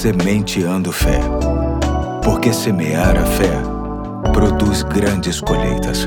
Sementeando Fé. Porque semear a fé produz grandes colheitas.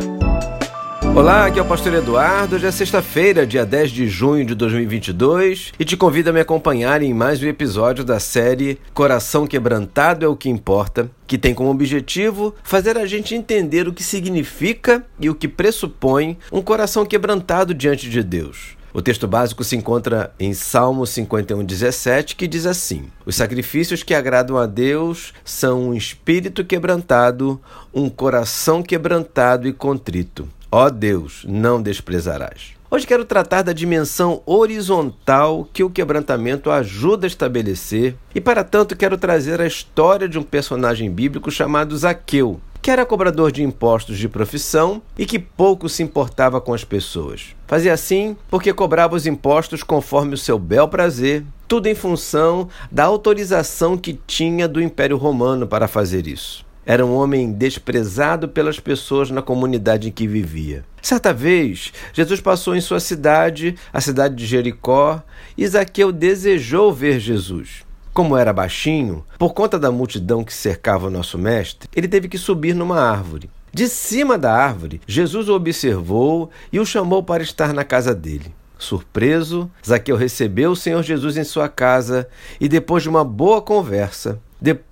Olá, aqui é o Pastor Eduardo. Hoje é sexta-feira, dia 10 de junho de 2022, e te convido a me acompanhar em mais um episódio da série Coração Quebrantado é o que Importa, que tem como objetivo fazer a gente entender o que significa e o que pressupõe um coração quebrantado diante de Deus. O texto básico se encontra em Salmo 51:17, que diz assim: Os sacrifícios que agradam a Deus são um espírito quebrantado, um coração quebrantado e contrito. Ó Deus, não desprezarás. Hoje quero tratar da dimensão horizontal que o quebrantamento ajuda a estabelecer, e para tanto quero trazer a história de um personagem bíblico chamado Zaqueu, que era cobrador de impostos de profissão e que pouco se importava com as pessoas. Fazia assim porque cobrava os impostos conforme o seu bel prazer, tudo em função da autorização que tinha do Império Romano para fazer isso. Era um homem desprezado pelas pessoas na comunidade em que vivia. Certa vez, Jesus passou em sua cidade, a cidade de Jericó, e Zaqueu desejou ver Jesus. Como era baixinho, por conta da multidão que cercava o nosso mestre, ele teve que subir numa árvore. De cima da árvore, Jesus o observou e o chamou para estar na casa dele. Surpreso, Zaqueu recebeu o Senhor Jesus em sua casa e, depois de uma boa conversa,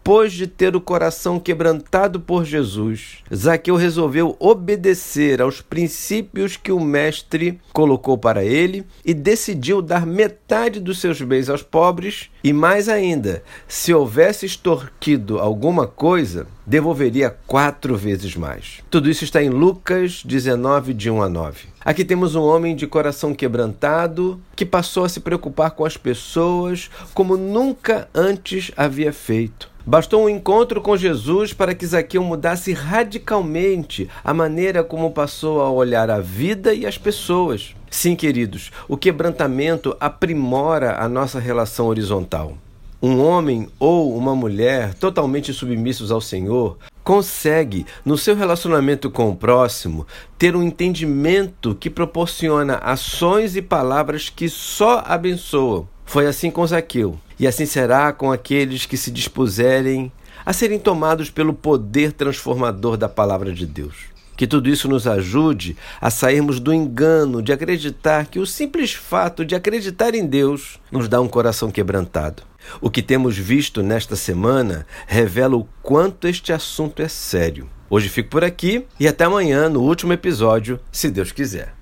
depois de ter o coração quebrantado por Jesus, Zaqueu resolveu obedecer aos princípios que o Mestre colocou para ele e decidiu dar metade dos seus bens aos pobres e, mais ainda, se houvesse extorquido alguma coisa, devolveria quatro vezes mais. Tudo isso está em Lucas 19, de 1 a 9. Aqui temos um homem de coração quebrantado que passou a se preocupar com as pessoas como nunca antes havia feito. Bastou um encontro com Jesus para que Zaqueu mudasse radicalmente a maneira como passou a olhar a vida e as pessoas. Sim, queridos, o quebrantamento aprimora a nossa relação horizontal. Um homem ou uma mulher totalmente submissos ao Senhor consegue, no seu relacionamento com o próximo, ter um entendimento que proporciona ações e palavras que só abençoam. Foi assim com Zaqueu, e assim será com aqueles que se dispuserem a serem tomados pelo poder transformador da palavra de Deus. Que tudo isso nos ajude a sairmos do engano de acreditar que o simples fato de acreditar em Deus nos dá um coração quebrantado. O que temos visto nesta semana revela o quanto este assunto é sério. Hoje fico por aqui e até amanhã no último episódio, se Deus quiser.